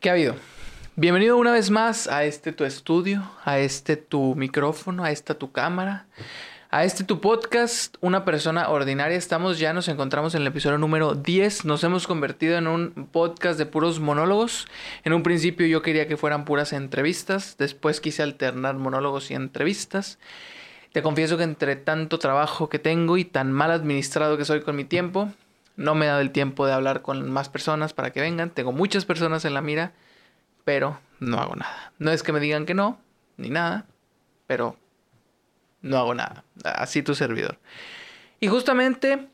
¿Qué ha habido? Bienvenido una vez más a este tu estudio, a este tu micrófono, a esta tu cámara, a este tu podcast, Una persona ordinaria. Estamos ya, nos encontramos en el episodio número 10. Nos hemos convertido en un podcast de puros monólogos. En un principio yo quería que fueran puras entrevistas, después quise alternar monólogos y entrevistas. Te confieso que entre tanto trabajo que tengo y tan mal administrado que soy con mi tiempo, no me he dado el tiempo de hablar con más personas para que vengan. Tengo muchas personas en la mira, pero no hago nada. No es que me digan que no, ni nada, pero no hago nada. Así tu servidor. Y justamente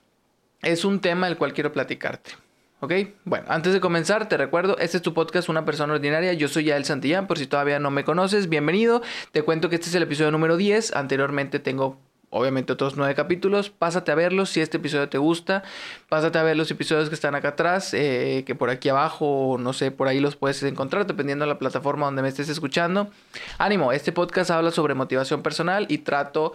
es un tema del cual quiero platicarte. ¿Ok? Bueno, antes de comenzar, te recuerdo, este es tu podcast Una Persona Ordinaria. Yo soy Yael Santillán, por si todavía no me conoces, bienvenido. Te cuento que este es el episodio número 10. Anteriormente tengo obviamente otros nueve capítulos. Pásate a verlos si este episodio te gusta. Pásate a ver los episodios que están acá atrás, eh, que por aquí abajo, no sé, por ahí los puedes encontrar dependiendo de la plataforma donde me estés escuchando. Ánimo, este podcast habla sobre motivación personal y trato...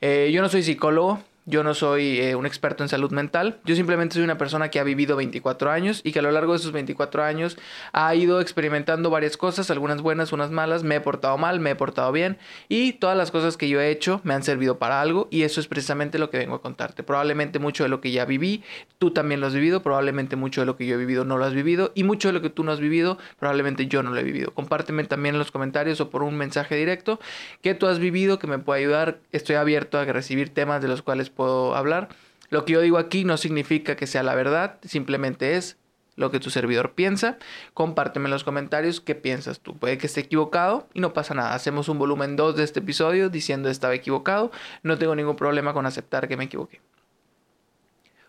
Eh, yo no soy psicólogo, yo no soy eh, un experto en salud mental, yo simplemente soy una persona que ha vivido 24 años y que a lo largo de esos 24 años ha ido experimentando varias cosas, algunas buenas, unas malas, me he portado mal, me he portado bien y todas las cosas que yo he hecho me han servido para algo y eso es precisamente lo que vengo a contarte. Probablemente mucho de lo que ya viví, tú también lo has vivido, probablemente mucho de lo que yo he vivido no lo has vivido y mucho de lo que tú no has vivido, probablemente yo no lo he vivido. Compárteme también en los comentarios o por un mensaje directo que tú has vivido que me pueda ayudar. Estoy abierto a recibir temas de los cuales puedo hablar. Lo que yo digo aquí no significa que sea la verdad, simplemente es lo que tu servidor piensa. Compárteme en los comentarios qué piensas tú. Puede que esté equivocado y no pasa nada. Hacemos un volumen 2 de este episodio diciendo estaba equivocado. No tengo ningún problema con aceptar que me equivoqué.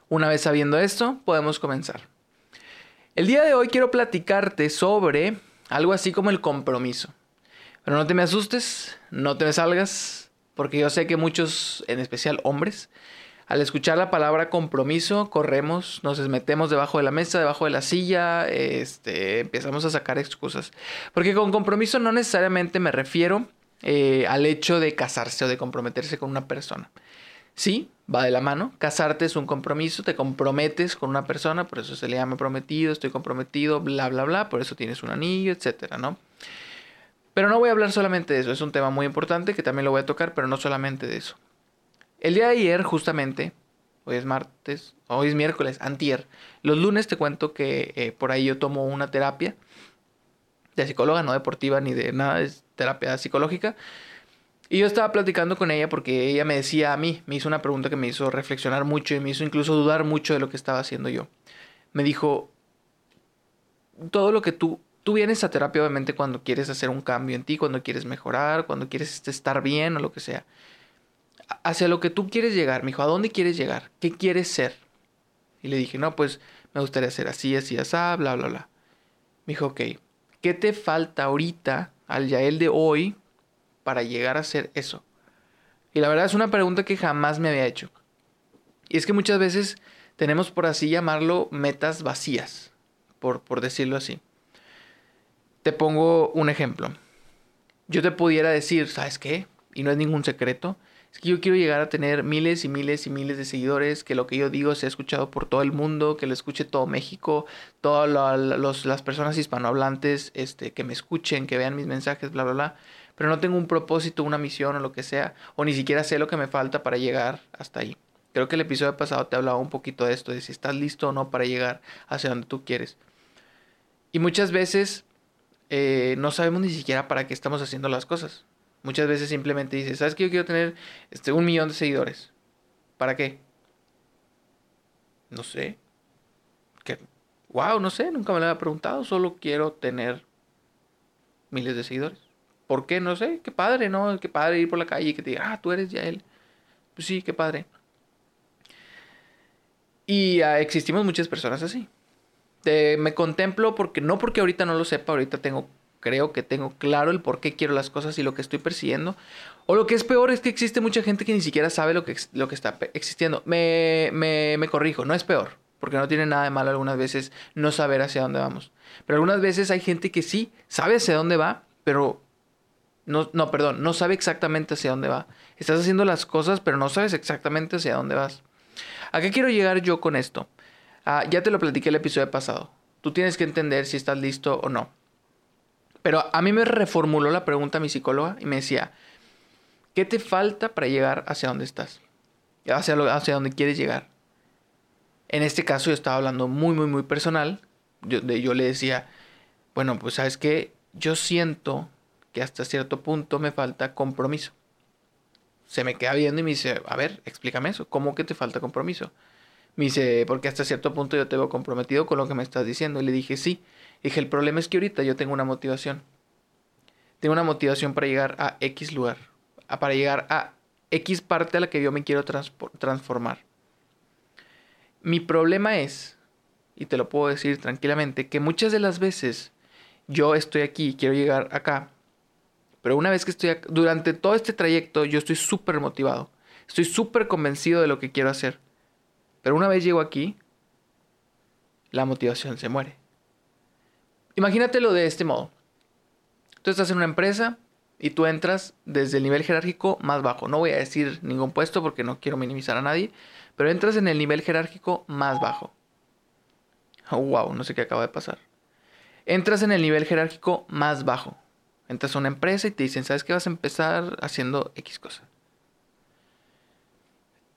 Una vez sabiendo esto, podemos comenzar. El día de hoy quiero platicarte sobre algo así como el compromiso. Pero no te me asustes, no te me salgas, porque yo sé que muchos, en especial hombres, al escuchar la palabra compromiso, corremos, nos metemos debajo de la mesa, debajo de la silla, este, empezamos a sacar excusas. Porque con compromiso no necesariamente me refiero eh, al hecho de casarse o de comprometerse con una persona. Sí, va de la mano. Casarte es un compromiso, te comprometes con una persona, por eso se le llama prometido, estoy comprometido, bla, bla, bla, por eso tienes un anillo, etcétera, ¿no? Pero no voy a hablar solamente de eso, es un tema muy importante que también lo voy a tocar, pero no solamente de eso. El día de ayer, justamente, hoy es martes, hoy es miércoles, antier. Los lunes te cuento que eh, por ahí yo tomo una terapia de psicóloga, no deportiva ni de nada, es terapia psicológica. Y yo estaba platicando con ella porque ella me decía a mí, me hizo una pregunta que me hizo reflexionar mucho y me hizo incluso dudar mucho de lo que estaba haciendo yo. Me dijo, todo lo que tú, tú vienes a terapia obviamente cuando quieres hacer un cambio en ti, cuando quieres mejorar, cuando quieres estar bien o lo que sea hacia lo que tú quieres llegar. Me dijo, ¿a dónde quieres llegar? ¿Qué quieres ser? Y le dije, no, pues me gustaría ser así, así, así, bla, bla, bla. Me dijo, ok, ¿qué te falta ahorita al Yael de hoy para llegar a ser eso? Y la verdad es una pregunta que jamás me había hecho. Y es que muchas veces tenemos, por así llamarlo, metas vacías, por, por decirlo así. Te pongo un ejemplo. Yo te pudiera decir, ¿sabes qué? Y no es ningún secreto es que yo quiero llegar a tener miles y miles y miles de seguidores, que lo que yo digo sea escuchado por todo el mundo, que lo escuche todo México, todas las personas hispanohablantes, este, que me escuchen, que vean mis mensajes, bla, bla, bla. Pero no tengo un propósito, una misión o lo que sea, o ni siquiera sé lo que me falta para llegar hasta ahí. Creo que el episodio pasado te hablaba un poquito de esto, de si estás listo o no para llegar hacia donde tú quieres. Y muchas veces eh, no sabemos ni siquiera para qué estamos haciendo las cosas. Muchas veces simplemente dices, ¿sabes que yo quiero tener este, un millón de seguidores? ¿Para qué? No sé. Que, wow, no sé, nunca me lo había preguntado, solo quiero tener miles de seguidores. ¿Por qué? No sé, qué padre, ¿no? Qué padre ir por la calle y que te diga, ah, tú eres ya él. Pues sí, qué padre. Y uh, existimos muchas personas así. Me contemplo porque no porque ahorita no lo sepa, ahorita tengo creo que tengo claro el por qué quiero las cosas y lo que estoy persiguiendo. O lo que es peor es que existe mucha gente que ni siquiera sabe lo que, lo que está existiendo. Me, me, me corrijo, no es peor, porque no tiene nada de malo algunas veces no saber hacia dónde vamos. Pero algunas veces hay gente que sí sabe hacia dónde va, pero no, no, perdón, no sabe exactamente hacia dónde va. Estás haciendo las cosas, pero no sabes exactamente hacia dónde vas. ¿A qué quiero llegar yo con esto? Ah, ya te lo platiqué el episodio pasado. Tú tienes que entender si estás listo o no. Pero a mí me reformuló la pregunta mi psicóloga y me decía, ¿qué te falta para llegar hacia donde estás? Hacia, hacia donde quieres llegar. En este caso yo estaba hablando muy, muy, muy personal. Yo, yo le decía, bueno, pues sabes que yo siento que hasta cierto punto me falta compromiso. Se me queda viendo y me dice, a ver, explícame eso, ¿cómo que te falta compromiso? Me dice, porque hasta cierto punto yo te veo comprometido con lo que me estás diciendo. Y le dije, sí. Dije, el problema es que ahorita yo tengo una motivación. Tengo una motivación para llegar a X lugar. Para llegar a X parte a la que yo me quiero transformar. Mi problema es, y te lo puedo decir tranquilamente, que muchas de las veces yo estoy aquí quiero llegar acá pero una vez que estoy, durante todo este trayecto, yo estoy súper motivado. Estoy súper convencido de lo que quiero hacer. Pero una vez llego aquí, la motivación se muere. Imagínatelo de este modo. Tú estás en una empresa y tú entras desde el nivel jerárquico más bajo. No voy a decir ningún puesto porque no quiero minimizar a nadie, pero entras en el nivel jerárquico más bajo. Oh, wow, no sé qué acaba de pasar. Entras en el nivel jerárquico más bajo. Entras a una empresa y te dicen, ¿sabes qué? Vas a empezar haciendo X cosa.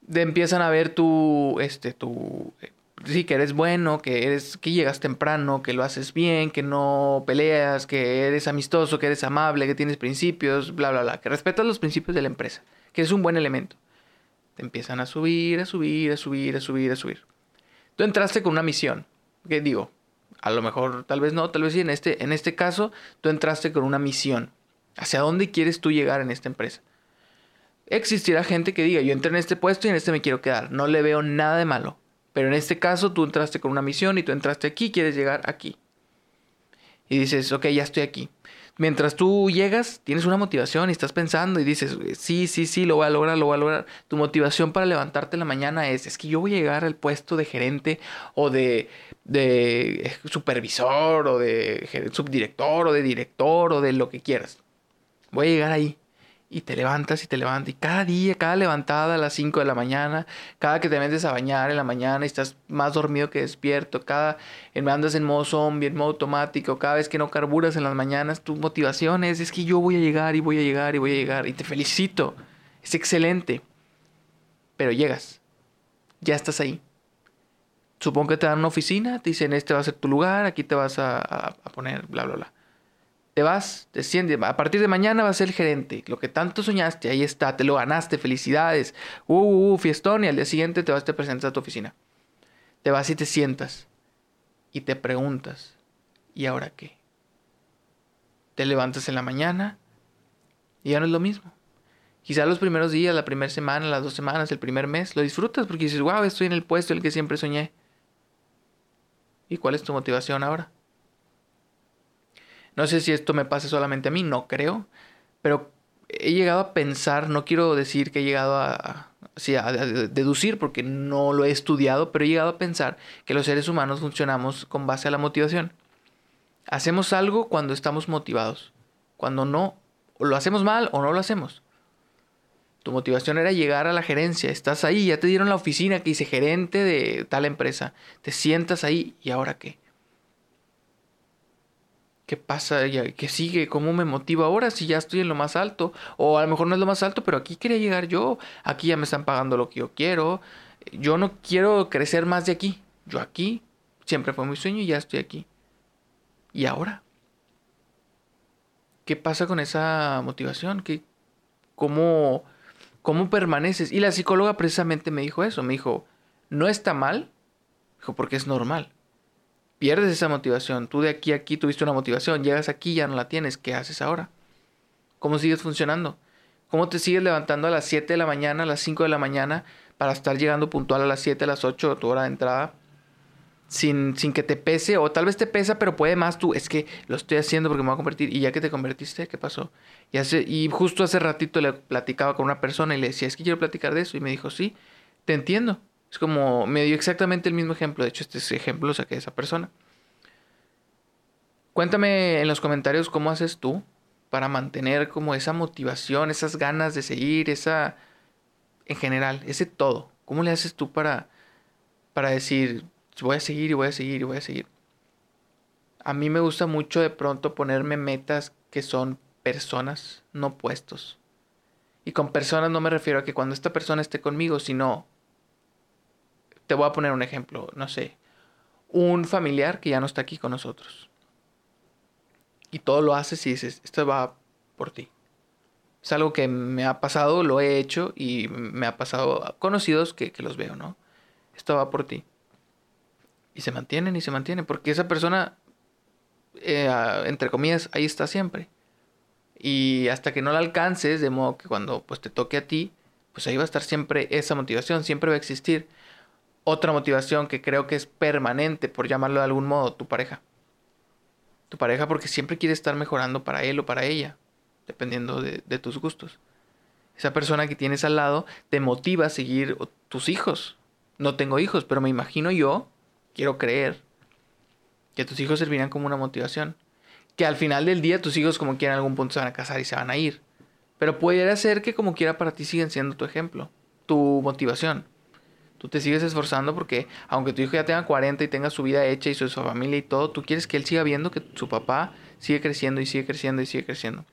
De empiezan a ver tu, este, tu, eh, sí, que eres bueno, que eres, que llegas temprano, que lo haces bien, que no peleas, que eres amistoso, que eres amable, que tienes principios, bla, bla, bla, que respetas los principios de la empresa, que es un buen elemento. Te empiezan a subir, a subir, a subir, a subir, a subir. Tú entraste con una misión, que digo, a lo mejor, tal vez no, tal vez sí. En este, en este caso, tú entraste con una misión. ¿Hacia dónde quieres tú llegar en esta empresa? Existirá gente que diga, yo entré en este puesto y en este me quiero quedar. No le veo nada de malo. Pero en este caso, tú entraste con una misión y tú entraste aquí, quieres llegar aquí. Y dices, ok, ya estoy aquí. Mientras tú llegas, tienes una motivación y estás pensando y dices, sí, sí, sí, lo voy a lograr, lo voy a lograr. Tu motivación para levantarte en la mañana es, es que yo voy a llegar al puesto de gerente o de de supervisor o de subdirector o de director o de lo que quieras. Voy a llegar ahí. Y te levantas y te levantas. Y cada día, cada levantada a las 5 de la mañana, cada que te metes a bañar en la mañana y estás más dormido que despierto, cada andas en modo zombie, en modo automático, cada vez que no carburas en las mañanas, tu motivación es, es que yo voy a llegar y voy a llegar y voy a llegar. Y te felicito. Es excelente. Pero llegas. Ya estás ahí supongo que te dan una oficina, te dicen, este va a ser tu lugar, aquí te vas a, poner, bla, bla, bla. Te vas, te sientes, a partir de mañana vas a ser el gerente. Lo que tanto soñaste, ahí está, te lo ganaste, felicidades. Uh, uh, uh, fiestón, y al día siguiente te vas, te presentas a tu oficina. Te vas y te sientas. Y te preguntas, ¿y ahora qué? Te levantas en la mañana y ya no es lo mismo. Quizá los primeros días, la primera semana, las dos semanas, el primer mes, lo disfrutas porque dices, wow, estoy en el puesto el que siempre soñé. ¿Y cuál es tu motivación ahora? No sé si esto me pase solamente a mí, no creo, pero he llegado a pensar, no quiero decir que he llegado a, deducir porque no lo he estudiado, pero he llegado a pensar que los seres humanos funcionamos con base a la motivación. Hacemos algo cuando estamos motivados, cuando no, o lo hacemos mal o no lo hacemos. Tu motivación era llegar a la gerencia. Estás ahí, ya te dieron la oficina que dice gerente de tal empresa. Te sientas ahí y ahora qué? ¿Qué pasa? ¿Qué sigue? ¿Cómo me motiva ahora si ya estoy en lo más alto? O a lo mejor no es lo más alto, pero aquí quería llegar yo. Aquí ya me están pagando lo que yo quiero. Yo no quiero crecer más de aquí. Yo aquí siempre fue mi sueño y ya estoy aquí. ¿Y ahora? ¿Qué pasa con esa motivación? ¿Qué, ¿Cómo ¿Cómo permaneces? Y la psicóloga precisamente me dijo eso, me dijo, no está mal, dijo, porque es normal. Pierdes esa motivación, tú de aquí a aquí tuviste una motivación, llegas aquí ya no la tienes, ¿qué haces ahora? ¿Cómo sigues funcionando? ¿Cómo te sigues levantando a las 7 de la mañana, a las 5 de la mañana, para estar llegando puntual a las 7, a las 8, tu hora de entrada? sin, sin que te pese, o tal vez te pesa, pero puede más tú, es que lo estoy haciendo porque me voy a convertir, y ya que te convertiste, ¿qué pasó? Y, hace, y justo hace ratito le platicaba con una persona y le decía, es que quiero platicar de eso, y me dijo, sí, te entiendo. Es como, me dio exactamente el mismo ejemplo, de hecho este ejemplo lo saqué de esa persona. Cuéntame en los comentarios cómo haces tú para mantener como esa motivación, esas ganas de seguir, esa, en general, ese todo. ¿Cómo le haces tú para, para decir, voy a seguir y voy a seguir y voy a seguir. A mí me gusta mucho de pronto ponerme metas que son personas, no puestos. Y con personas no me refiero a que cuando esta persona esté conmigo, sino... Te voy a poner un ejemplo, no sé. Un familiar que ya no está aquí con nosotros. Y todo lo haces y dices, esto va por ti. Es algo que me ha pasado, lo he hecho y me ha pasado conocidos que, que los veo, ¿no? Esto va por ti. Y se mantienen y se mantienen, porque esa persona, eh, entre comillas, ahí está siempre. Y hasta que no la alcances, de modo que cuando pues te toque a ti, pues ahí va a estar siempre esa motivación, siempre va a existir otra motivación que creo que es permanente, por llamarlo de algún modo, tu pareja. Tu pareja porque siempre quiere estar mejorando para él o para ella, dependiendo de, tus gustos. Esa persona que tienes al lado te motiva a seguir tus hijos. No tengo hijos, pero me imagino yo, quiero creer, que tus hijos servirán como una motivación que al final del día tus hijos como quiera en algún punto se van a casar y se van a ir. Pero puede ser que como quiera para ti siguen siendo tu ejemplo, tu motivación. Tú te sigues esforzando porque aunque tu hijo ya tenga 40 y tenga su vida hecha y su, familia y todo, tú quieres que él siga viendo que su papá sigue creciendo y sigue creciendo y sigue creciendo.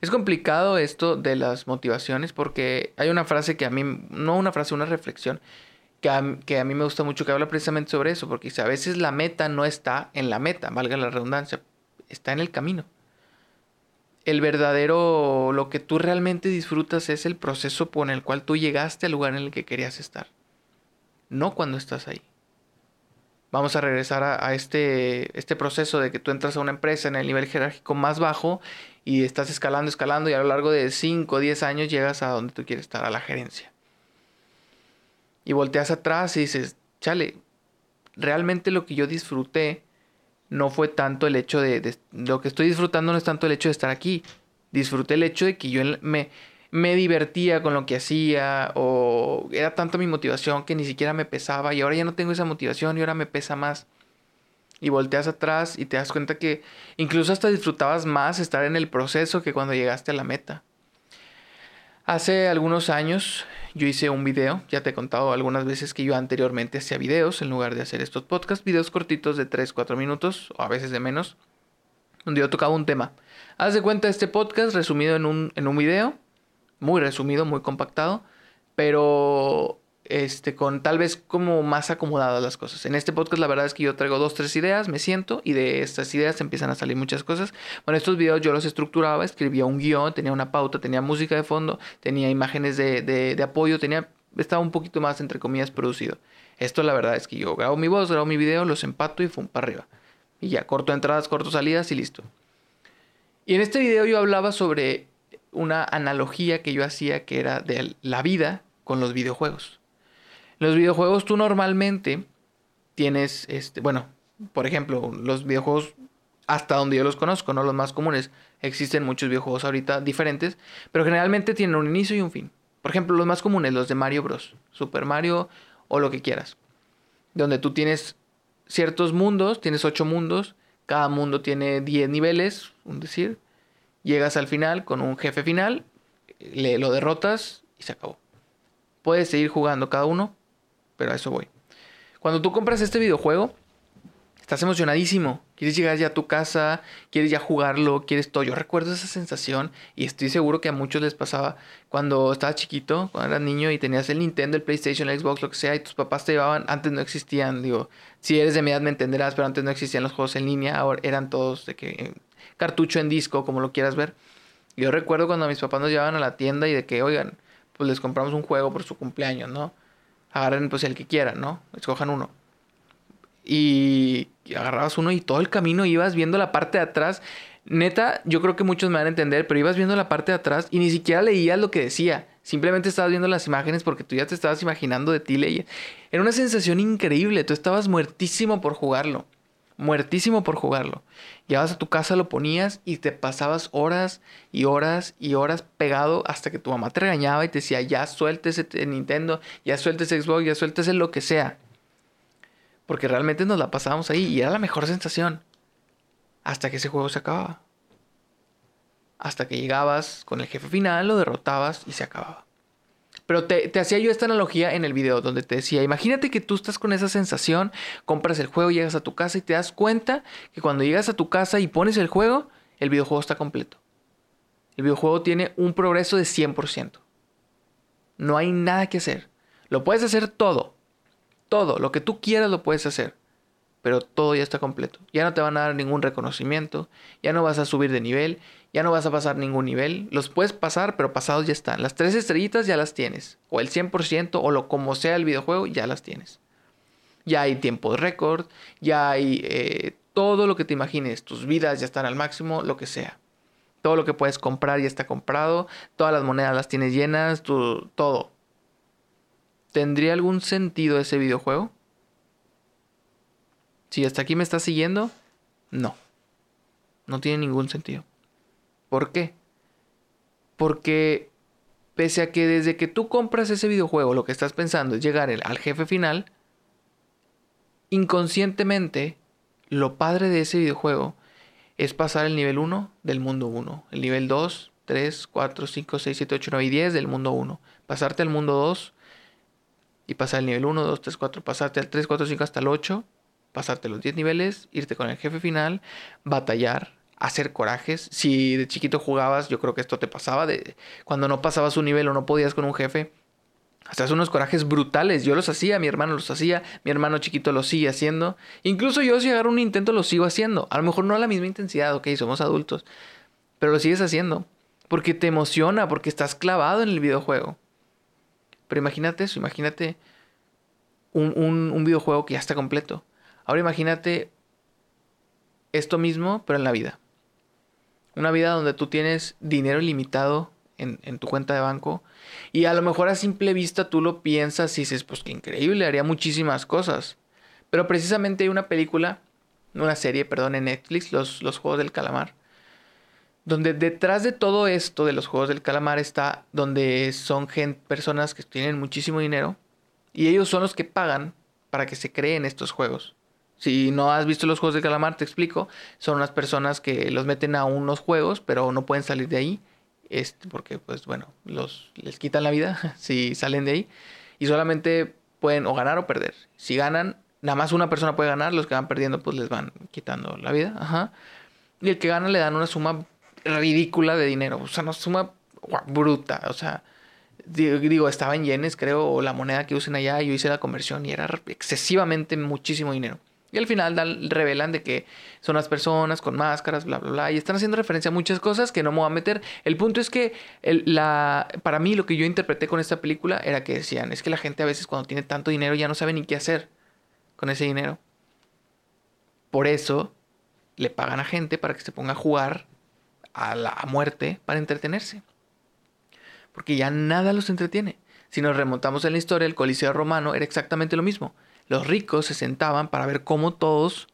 Es complicado esto de las motivaciones porque hay una frase que a mí, no una frase, una reflexión, que a, que a mí me gusta mucho que habla precisamente sobre eso, porque a veces la meta no está en la meta, valga la redundancia, está en el camino. El verdadero, lo que tú realmente disfrutas es el proceso por el cual tú llegaste al lugar en el que querías estar. No cuando estás ahí. Vamos a regresar a, este, este proceso de que tú entras a una empresa en el nivel jerárquico más bajo y estás escalando, escalando y a lo largo de 5 o 10 años llegas a donde tú quieres estar, a la gerencia. Y volteas atrás y dices, chale, realmente lo que yo disfruté no fue tanto el hecho de, Lo que estoy disfrutando no es tanto el hecho de estar aquí. Disfruté el hecho de que yo me, me divertía con lo que hacía o era tanta mi motivación que ni siquiera me pesaba y ahora ya no tengo esa motivación y ahora me pesa más. Y volteas atrás y te das cuenta que incluso hasta disfrutabas más estar en el proceso que cuando llegaste a la meta. Hace algunos años yo hice un video, ya te he contado algunas veces que yo anteriormente hacía videos en lugar de hacer estos podcasts, videos cortitos de 3, 4 minutos o a veces de menos, donde yo tocaba un tema. Haz de cuenta este podcast resumido en un, en un video, muy resumido, muy compactado, pero este, con tal vez como más acomodadas las cosas. En este podcast la verdad es que yo traigo dos, tres ideas, me siento y de estas ideas empiezan a salir muchas cosas. Bueno, estos videos yo los estructuraba, escribía un guion, tenía una pauta, tenía música de fondo, tenía imágenes de, de, de apoyo, tenía, estaba un poquito más, entre comillas, producido. Esto la verdad es que yo grabo mi voz, grabo mi video, los empato y fum para arriba. Y ya, corto entradas, corto salidas y listo. Y en este video yo hablaba sobre una analogía que yo hacía que era de la vida con los videojuegos los videojuegos tú normalmente tienes, este, bueno, por ejemplo, los videojuegos hasta donde yo los conozco, no los más comunes. Existen muchos videojuegos ahorita diferentes, pero generalmente tienen un inicio y un fin. Por ejemplo, los más comunes, los de Mario Bros, Super Mario o lo que quieras. Donde tú tienes ciertos mundos, tienes ocho mundos, cada mundo tiene 10 niveles, un decir. Llegas al final con un jefe final, le, lo derrotas y se acabó. Puedes seguir jugando cada uno pero a eso voy. Cuando tú compras este videojuego, estás emocionadísimo. Quieres llegar ya a tu casa, quieres ya jugarlo, quieres todo. Yo recuerdo esa sensación y estoy seguro que a muchos les pasaba cuando estaba chiquito, cuando eras niño y tenías el Nintendo, el PlayStation, el Xbox, lo que sea, y tus papás te llevaban, antes no existían, digo, si eres de mi edad me entenderás, pero antes no existían los juegos en línea, ahora eran todos de que eh, cartucho en disco, como lo quieras ver. Yo recuerdo cuando mis papás nos llevaban a la tienda y de que, oigan, pues les compramos un juego por su cumpleaños, ¿no? agarren pues el que quieran, ¿no? Escojan uno. Y, agarrabas uno y todo el camino ibas viendo la parte de atrás. Neta, yo creo que muchos me van a entender, pero ibas viendo la parte de atrás y ni siquiera leías lo que decía. Simplemente estabas viendo las imágenes porque tú ya te estabas imaginando de ti leyes. Era una sensación increíble. Tú estabas muertísimo por jugarlo muertísimo por jugarlo. Llevabas a tu casa, lo ponías y te pasabas horas y horas y horas pegado hasta que tu mamá te regañaba y te decía, ya sueltes ese Nintendo, ya sueltes Xbox, ya sueltes lo que sea. Porque realmente nos la pasábamos ahí y era la mejor sensación. Hasta que ese juego se acababa. Hasta que llegabas con el jefe final, lo derrotabas y se acababa. Pero te, te, hacía yo esta analogía en el video donde te decía, imagínate que tú estás con esa sensación, compras el juego, llegas a tu casa y te das cuenta que cuando llegas a tu casa y pones el juego, el videojuego está completo. El videojuego tiene un progreso de 100%. No hay nada que hacer. Lo puedes hacer todo. Todo. Lo que tú quieras lo puedes hacer. Pero todo ya está completo. Ya no te van a dar ningún reconocimiento. Ya no vas a subir de nivel. Ya no vas a pasar ningún nivel. Los puedes pasar, pero pasados ya están. Las tres estrellitas ya las tienes. O el 100% o lo como sea el videojuego ya las tienes. Ya hay tiempo de récord. Ya hay eh, todo lo que te imagines. Tus vidas ya están al máximo. Lo que sea. Todo lo que puedes comprar ya está comprado. Todas las monedas las tienes llenas. todo. ¿Tendría algún sentido ese videojuego? Si hasta aquí me estás siguiendo, no. No tiene ningún sentido. ¿Por qué? Porque pese a que desde que tú compras ese videojuego lo que estás pensando es llegar al jefe final, inconscientemente lo padre de ese videojuego es pasar el nivel 1 del mundo 1, el nivel 2, 3, 4, 5, 6, 7, 8, 9 y 10 del mundo 1. Pasarte al mundo 2 y pasar el nivel 1, 2, 3, 4, pasarte al 3, 4, 5 hasta el 8, pasarte los 10 niveles, irte con el jefe final, batallar, hacer corajes. Si de chiquito jugabas, yo creo que esto te pasaba, de cuando no pasabas un nivel o no podías con un jefe, hacías unos corajes brutales. Yo los hacía, mi hermano los hacía, mi hermano chiquito los sigue haciendo. Incluso yo si agarro un intento lo sigo haciendo. A lo mejor no a la misma intensidad, ok, somos adultos, pero lo sigues haciendo. Porque te emociona, porque estás clavado en el videojuego. Pero imagínate eso, imagínate un, un, videojuego que ya está completo. Ahora imagínate esto mismo, pero en la vida. Una vida donde tú tienes dinero ilimitado en, en, tu cuenta de banco. Y a lo mejor a simple vista tú lo piensas y dices, pues qué increíble, haría muchísimas cosas. Pero precisamente hay una película, una serie, perdón, en Netflix, Los, los Juegos del Calamar, donde detrás de todo esto de los juegos del calamar está donde son gente, personas que tienen muchísimo dinero y ellos son los que pagan para que se creen estos juegos. Si no has visto los juegos del calamar, te explico. Son unas personas que los meten a unos juegos, pero no pueden salir de ahí. Este, porque, pues bueno, los, les quitan la vida si salen de ahí. Y solamente pueden o ganar o perder. Si ganan, nada más una persona puede ganar. Los que van perdiendo, pues les van quitando la vida. Ajá. Y el que gana le dan una suma ridícula de dinero. O sea, una suma bruta. O sea, digo, estaba en yenes, creo, o la moneda que usen allá. Yo hice la conversión y era excesivamente muchísimo dinero. Y al final revelan de que son las personas con máscaras, bla, bla, bla. Y están haciendo referencia a muchas cosas que no me voy a meter. El punto es que la, para mí lo que yo interpreté con esta película era que decían, es que la gente a veces cuando tiene tanto dinero ya no sabe ni qué hacer con ese dinero. Por eso le pagan a gente para que se ponga a jugar a la muerte para entretenerse. Porque ya nada los entretiene. Si nos remontamos en la historia, el Coliseo romano era exactamente lo mismo. Los ricos se sentaban para ver cómo todos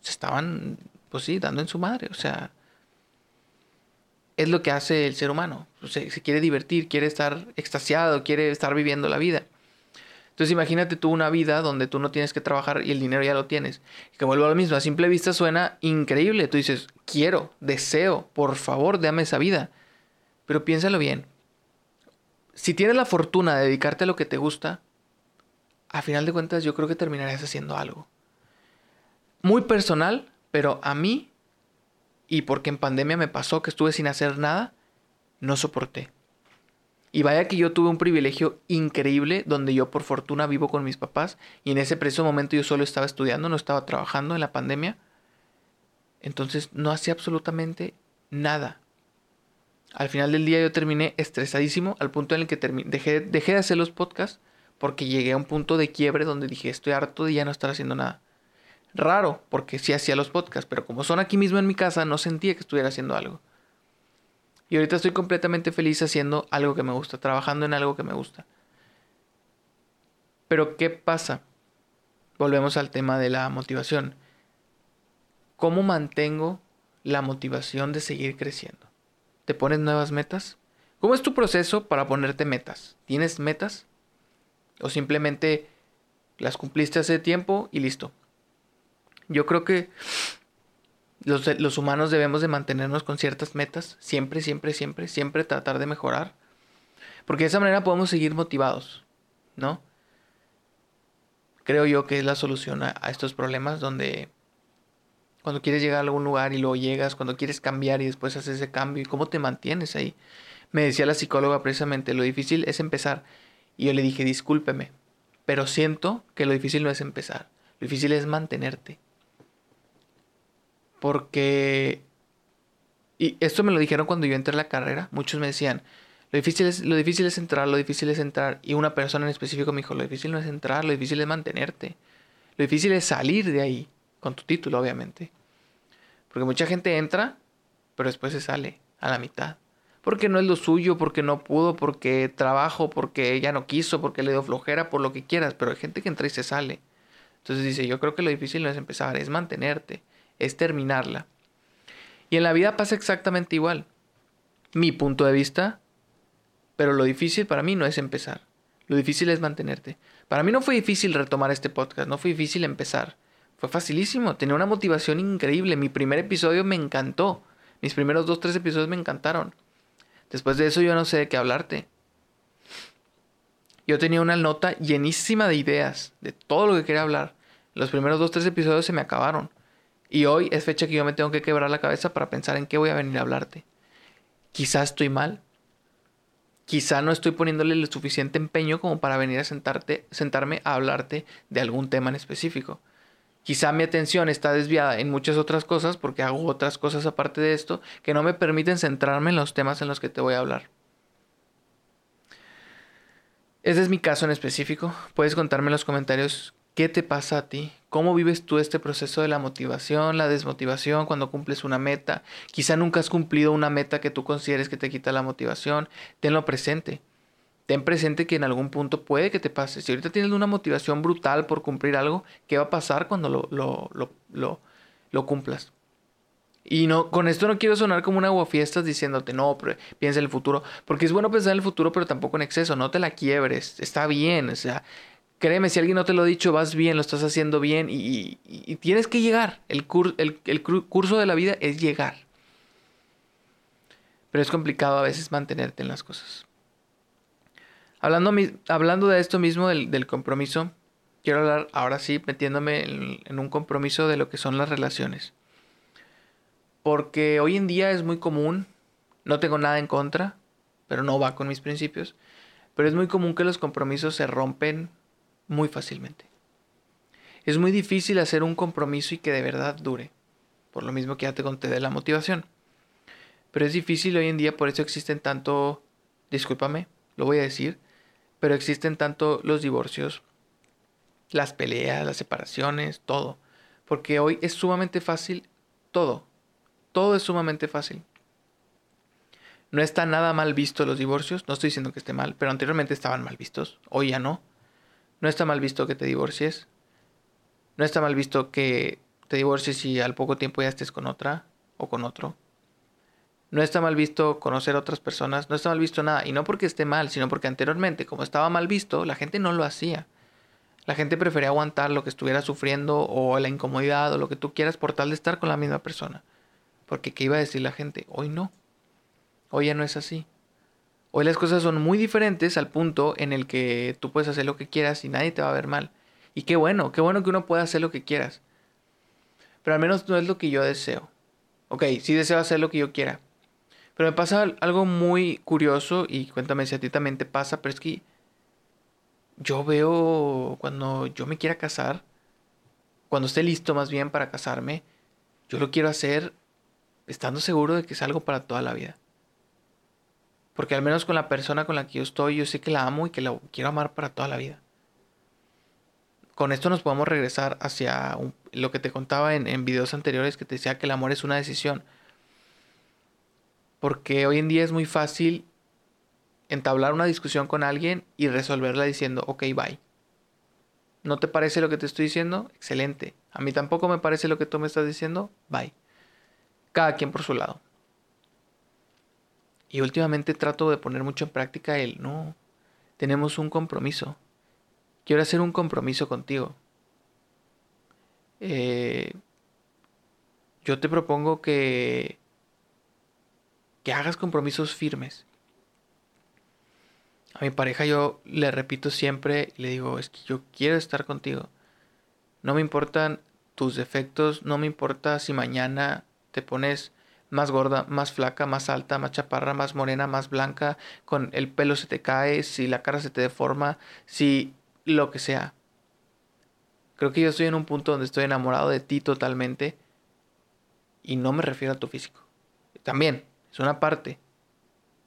se estaban, pues sí, dando en su madre. O sea, es lo que hace el ser humano. Se, se quiere divertir, quiere estar extasiado, quiere estar viviendo la vida. Entonces imagínate tú una vida donde tú no tienes que trabajar y el dinero ya lo tienes. Y que vuelvo a lo mismo, a simple vista suena increíble. Tú dices, quiero, deseo, por favor, dame esa vida. Pero piénsalo bien. Si tienes la fortuna de dedicarte a lo que te gusta, a final de cuentas yo creo que terminarás haciendo algo. Muy personal, pero a mí, y porque en pandemia me pasó que estuve sin hacer nada, no soporté. Y vaya que yo tuve un privilegio increíble donde yo por fortuna vivo con mis papás y en ese preciso momento yo solo estaba estudiando, no estaba trabajando en la pandemia. Entonces no hacía absolutamente nada. Al final del día yo terminé estresadísimo al punto en el que dejé, dejé de hacer los podcasts porque llegué a un punto de quiebre donde dije estoy harto de ya no estar haciendo nada. Raro, porque sí hacía los podcasts, pero como son aquí mismo en mi casa, no sentía que estuviera haciendo algo. Y ahorita estoy completamente feliz haciendo algo que me gusta, trabajando en algo que me gusta. Pero ¿qué pasa? Volvemos al tema de la motivación. ¿Cómo mantengo la motivación de seguir creciendo? ¿Te pones nuevas metas? ¿Cómo es tu proceso para ponerte metas? ¿Tienes metas? ¿O simplemente las cumpliste hace tiempo y listo? Yo creo que los, humanos debemos de mantenernos con ciertas metas, siempre, siempre, siempre, siempre tratar de mejorar. Porque de esa manera podemos seguir motivados, ¿no? Creo yo que es la solución a, a estos problemas donde cuando quieres llegar a algún lugar y luego llegas, cuando quieres cambiar y después haces ese cambio, ¿y cómo te mantienes ahí? Me decía la psicóloga precisamente, lo difícil es empezar. Y yo le dije, discúlpeme, pero siento que lo difícil no es empezar, lo difícil es mantenerte. Porque... Y esto me lo dijeron cuando yo entré a la carrera, muchos me decían, lo difícil, es, lo difícil es entrar, lo difícil es entrar. Y una persona en específico me dijo, lo difícil no es entrar, lo difícil es mantenerte. Lo difícil es salir de ahí, con tu título, obviamente. Porque mucha gente entra, pero después se sale a la mitad porque no es lo suyo, porque no pudo, porque trabajo, porque ella no quiso, porque le dio flojera, por lo que quieras, pero hay gente que entra y se sale. Entonces dice, yo creo que lo difícil no es empezar, es mantenerte, es terminarla. Y en la vida pasa exactamente igual. Mi punto de vista, pero lo difícil para mí no es empezar, lo difícil es mantenerte. Para mí no fue difícil retomar este podcast, no fue difícil empezar. Fue facilísimo, tenía una motivación increíble. Mi primer episodio me encantó. Mis primeros dos, tres episodios me encantaron. Después de eso yo no sé de qué hablarte. Yo tenía una nota llenísima de ideas, de todo lo que quería hablar. Los primeros dos, tres episodios se me acabaron. Y hoy es fecha que yo me tengo que quebrar la cabeza para pensar en qué voy a venir a hablarte. Quizás estoy mal. Quizá no estoy poniéndole el suficiente empeño como para venir a sentarte, sentarme a hablarte de algún tema en específico. Quizá mi atención está desviada en muchas otras cosas porque hago otras cosas aparte de esto que no me permiten centrarme en los temas en los que te voy a hablar. Ese es mi caso en específico. Puedes contarme en los comentarios qué te pasa a ti, cómo vives tú este proceso de la motivación, la desmotivación cuando cumples una meta. Quizá nunca has cumplido una meta que tú consideres que te quita la motivación. Tenlo presente ten presente que en algún punto puede que te pase. Si ahorita tienes una motivación brutal por cumplir algo, ¿qué va a pasar cuando lo, lo, lo, lo, cumplas? Y no, con esto no quiero sonar como un aguafiestas diciéndote, no, piensa en el futuro. Porque es bueno pensar en el futuro, pero tampoco en exceso. No te la quiebres. Está bien. O sea, créeme, si alguien no te lo ha dicho, vas bien, lo estás haciendo bien y, tienes que llegar. El, el, el curso de la vida es llegar. Pero es complicado a veces mantenerte en las cosas. Hablando, hablando de esto mismo, del, compromiso, quiero hablar ahora sí metiéndome en, un compromiso de lo que son las relaciones. Porque hoy en día es muy común, no tengo nada en contra, pero no va con mis principios, pero es muy común que los compromisos se rompen muy fácilmente. Es muy difícil hacer un compromiso y que de verdad dure, por lo mismo que ya te conté de la motivación. Pero es difícil hoy en día, por eso existen tanto, discúlpame, lo voy a decir, pero existen tanto los divorcios, las peleas, las separaciones, todo. Porque hoy es sumamente fácil todo. Todo es sumamente fácil. No está nada mal visto los divorcios, no estoy diciendo que esté mal, pero anteriormente estaban mal vistos, hoy ya no. No está mal visto que te divorcies. No está mal visto que te divorcies y al poco tiempo ya estés con otra o con otro. No está mal visto conocer a otras personas, no está mal visto nada. Y no porque esté mal, sino porque anteriormente, como estaba mal visto, la gente no lo hacía. La gente prefería aguantar lo que estuviera sufriendo o la incomodidad o lo que tú quieras por tal de estar con la misma persona. Porque ¿qué iba a decir la gente? Hoy no. Hoy ya no es así. Hoy las cosas son muy diferentes al punto en el que tú puedes hacer lo que quieras y nadie te va a ver mal. Y qué bueno, qué bueno que uno pueda hacer lo que quieras. Pero al menos no es lo que yo deseo. Ok, sí deseo hacer lo que yo quiera, pero me pasa algo muy curioso y cuéntame si a ti también te pasa, pero es que yo veo cuando yo me quiera casar, cuando esté listo más bien para casarme, yo lo quiero hacer estando seguro de que es algo para toda la vida. Porque al menos con la persona con la que yo estoy, yo sé que la amo y que la quiero amar para toda la vida. Con esto nos podemos regresar hacia lo que te contaba en, en videos anteriores que te decía que el amor es una decisión. Porque hoy en día es muy fácil entablar una discusión con alguien y resolverla diciendo, ok, bye. ¿No te parece lo que te estoy diciendo? Excelente. A mí tampoco me parece lo que tú me estás diciendo. Bye. Cada quien por su lado. Y últimamente trato de poner mucho en práctica el, no, tenemos un compromiso. Quiero hacer un compromiso contigo. Eh, yo te propongo que que hagas compromisos firmes. A mi pareja yo le repito siempre, le digo, es que yo quiero estar contigo. No me importan tus defectos, no me importa si mañana te pones más gorda, más flaca, más alta, más chaparra, más morena, más blanca, con el pelo se te cae, si la cara se te deforma, si lo que sea. Creo que yo estoy en un punto donde estoy enamorado de ti totalmente y no me refiero a tu físico. También, es una parte,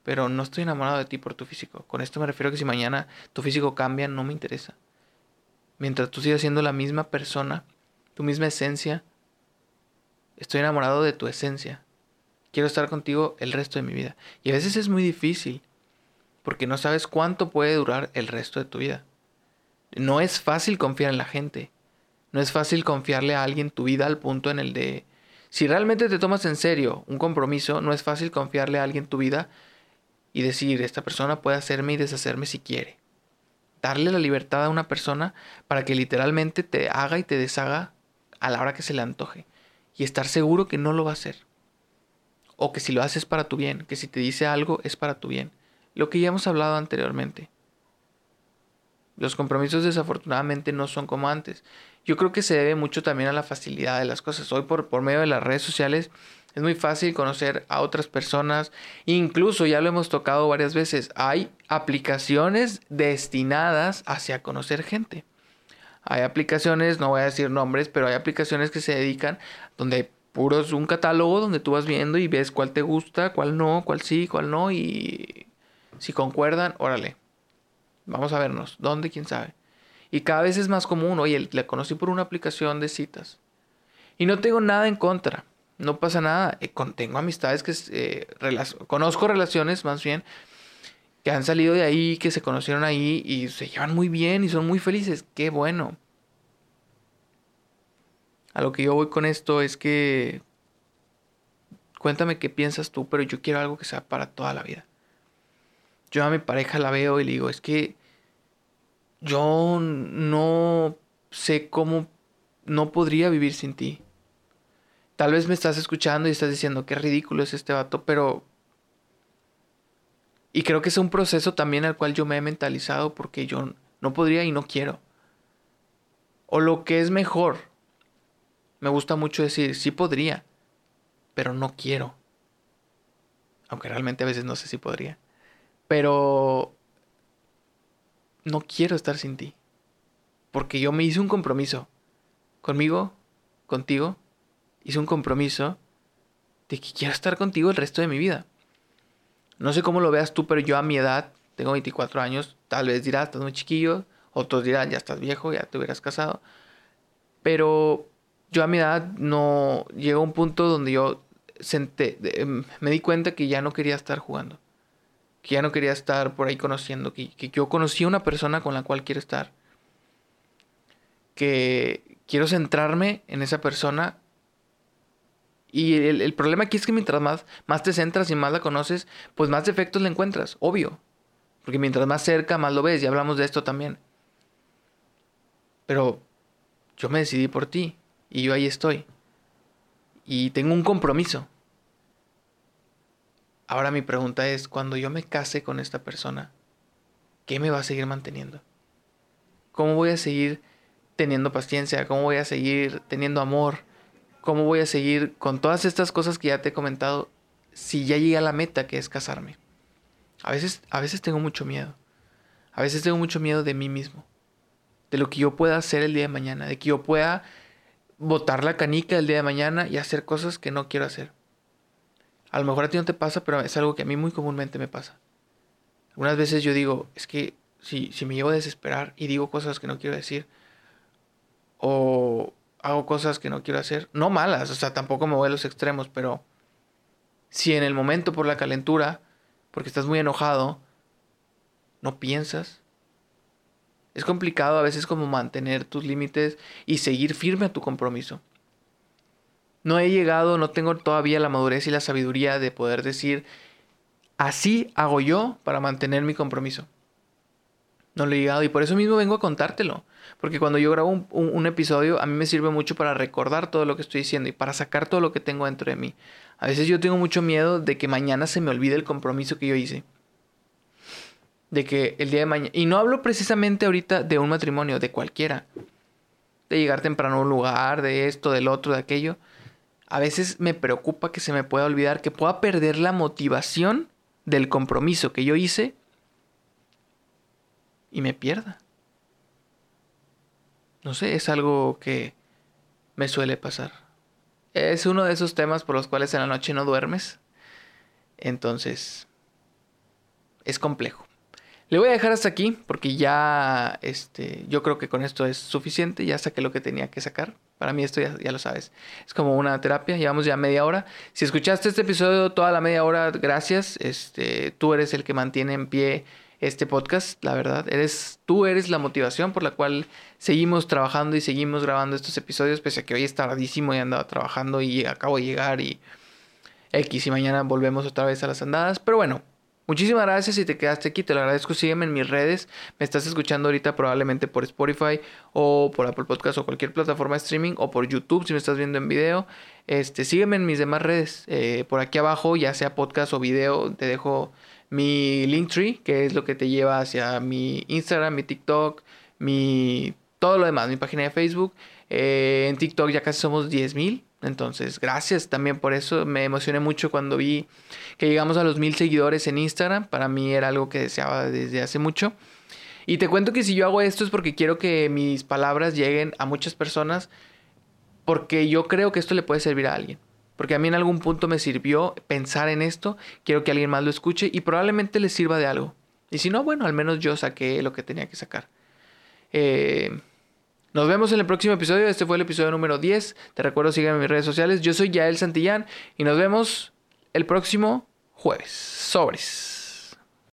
pero no estoy enamorado de ti por tu físico. Con esto me refiero a que si mañana tu físico cambia, no me interesa. Mientras tú sigas siendo la misma persona, tu misma esencia, estoy enamorado de tu esencia, quiero estar contigo el resto de mi vida. Y a veces es muy difícil, porque no sabes cuánto puede durar el resto de tu vida. No es fácil confiar en la gente. No es fácil confiarle a alguien tu vida al punto en el de... Si realmente te tomas en serio un compromiso, no es fácil confiarle a alguien tu vida y decir, esta persona puede hacerme y deshacerme si quiere. Darle la libertad a una persona para que literalmente te haga y te deshaga a la hora que se le antoje. Y estar seguro que no lo va a hacer o que si lo haces para tu bien, que si te dice algo es para tu bien. Lo que ya hemos hablado anteriormente. Los compromisos desafortunadamente no son como antes. Yo creo que se debe mucho también a la facilidad de las cosas. Hoy por, por medio de las redes sociales es muy fácil conocer a otras personas. Incluso ya lo hemos tocado varias veces. Hay aplicaciones destinadas hacia conocer gente. Hay aplicaciones, no voy a decir nombres, pero hay aplicaciones que se dedican donde puro es un catálogo donde tú vas viendo y ves cuál te gusta, cuál no, cuál sí, cuál no y si concuerdan, órale. Vamos a vernos. ¿Dónde? ¿Quién sabe? Y cada vez es más común. Oye, la conocí por una aplicación de citas. Y no tengo nada en contra. No pasa nada. Eh, tengo amistades que... Eh, conozco relaciones más bien que han salido de ahí, que se conocieron ahí y se llevan muy bien y son muy felices. Qué bueno. A lo que yo voy con esto es que cuéntame qué piensas tú, pero yo quiero algo que sea para toda la vida. Yo a mi pareja la veo y le digo, es que yo no sé cómo no podría vivir sin ti. Tal vez me estás escuchando y estás diciendo qué ridículo es este vato, pero... Y creo que es un proceso también al cual yo me he mentalizado porque yo no podría y no quiero. O lo que es mejor, me gusta mucho decir, sí podría, pero no quiero. Aunque realmente a veces no sé si podría. Pero no quiero estar sin ti. Porque yo me hice un compromiso. Conmigo, contigo, hice un compromiso de que quiero estar contigo el resto de mi vida. No sé cómo lo veas tú, pero yo a mi edad, tengo 24 años, tal vez dirás, estás muy chiquillo, otros dirán, ya estás viejo, ya te hubieras casado. Pero yo a mi edad no llegó un punto donde yo senté, em, me di cuenta que ya no quería estar jugando, que ya no quería estar por ahí conociendo, que, yo conocí a una persona con la cual quiero estar, que quiero centrarme en esa persona. Y el, problema aquí es que mientras más, más te centras y más la conoces, pues más defectos le encuentras, obvio. Porque mientras más cerca, más lo ves, y hablamos de esto también. Pero yo me decidí por ti. Y yo ahí estoy. Y tengo un compromiso. Ahora mi pregunta es, cuando yo me case con esta persona, ¿qué me va a seguir manteniendo? ¿Cómo voy a seguir teniendo paciencia? ¿Cómo voy a seguir teniendo amor? ¿Cómo voy a seguir con todas estas cosas que ya te he comentado si ya llegué a la meta que es casarme? A veces, a veces tengo mucho miedo. A veces tengo mucho miedo de mí mismo. De lo que yo pueda hacer el día de mañana. De que yo pueda botar la canica el día de mañana y hacer cosas que no quiero hacer. A lo mejor a ti no te pasa, pero es algo que a mí muy comúnmente me pasa. Algunas veces yo digo, es que si, si me llevo a desesperar y digo cosas que no quiero decir, o hago cosas que no quiero hacer, no malas, o sea, tampoco me voy a los extremos, pero si en el momento por la calentura, porque estás muy enojado, no piensas, es complicado a veces como mantener tus límites y seguir firme a tu compromiso. No he llegado, no tengo todavía la madurez y la sabiduría de poder decir, así hago yo para mantener mi compromiso. No lo he llegado y por eso mismo vengo a contártelo. Porque cuando yo grabo un, episodio, a mí me sirve mucho para recordar todo lo que estoy diciendo y para sacar todo lo que tengo dentro de mí. A veces yo tengo mucho miedo de que mañana se me olvide el compromiso que yo hice. De que el día de mañana... Y no hablo precisamente ahorita de un matrimonio, de cualquiera. De llegar temprano a un lugar, de esto, del otro, de aquello. A veces me preocupa que se me pueda olvidar, que pueda perder la motivación del compromiso que yo hice y me pierda. No sé, es algo que me suele pasar. Es uno de esos temas por los cuales en la noche no duermes. Entonces, es complejo. Le voy a dejar hasta aquí porque ya, este, yo creo que con esto es suficiente. Ya saqué lo que tenía que sacar. Para mí esto ya, ya, lo sabes. Es como una terapia. Llevamos ya media hora. Si escuchaste este episodio toda la media hora, gracias. Este, tú eres el que mantiene en pie este podcast, la verdad. Eres, tú eres la motivación por la cual seguimos trabajando y seguimos grabando estos episodios, pese a que hoy es tardísimo y andaba trabajando y acabo de llegar y X y mañana volvemos otra vez a las andadas. Pero bueno, muchísimas gracias si te quedaste aquí, te lo agradezco. Sígueme en mis redes. Me estás escuchando ahorita probablemente por Spotify o por Apple Podcast o cualquier plataforma de streaming o por YouTube si me estás viendo en video. Este, sígueme en mis demás redes. Eh, por aquí abajo, ya sea podcast o video, te dejo mi Linktree, que es lo que te lleva hacia mi Instagram, mi TikTok, mi todo lo demás, mi página de Facebook. Eh, en TikTok ya casi somos 10.000. Entonces, gracias también por eso. Me emocioné mucho cuando vi que llegamos a los mil seguidores en Instagram. Para mí era algo que deseaba desde hace mucho. Y te cuento que si yo hago esto es porque quiero que mis palabras lleguen a muchas personas. Porque yo creo que esto le puede servir a alguien. Porque a mí en algún punto me sirvió pensar en esto, quiero que alguien más lo escuche y probablemente le sirva de algo. Y si no, bueno, al menos yo saqué lo que tenía que sacar. Eh, nos vemos en el próximo episodio. Este fue el episodio número 10. Te recuerdo, sígueme en mis redes sociales. Yo soy Yael Santillán y nos vemos el próximo jueves. Sobres.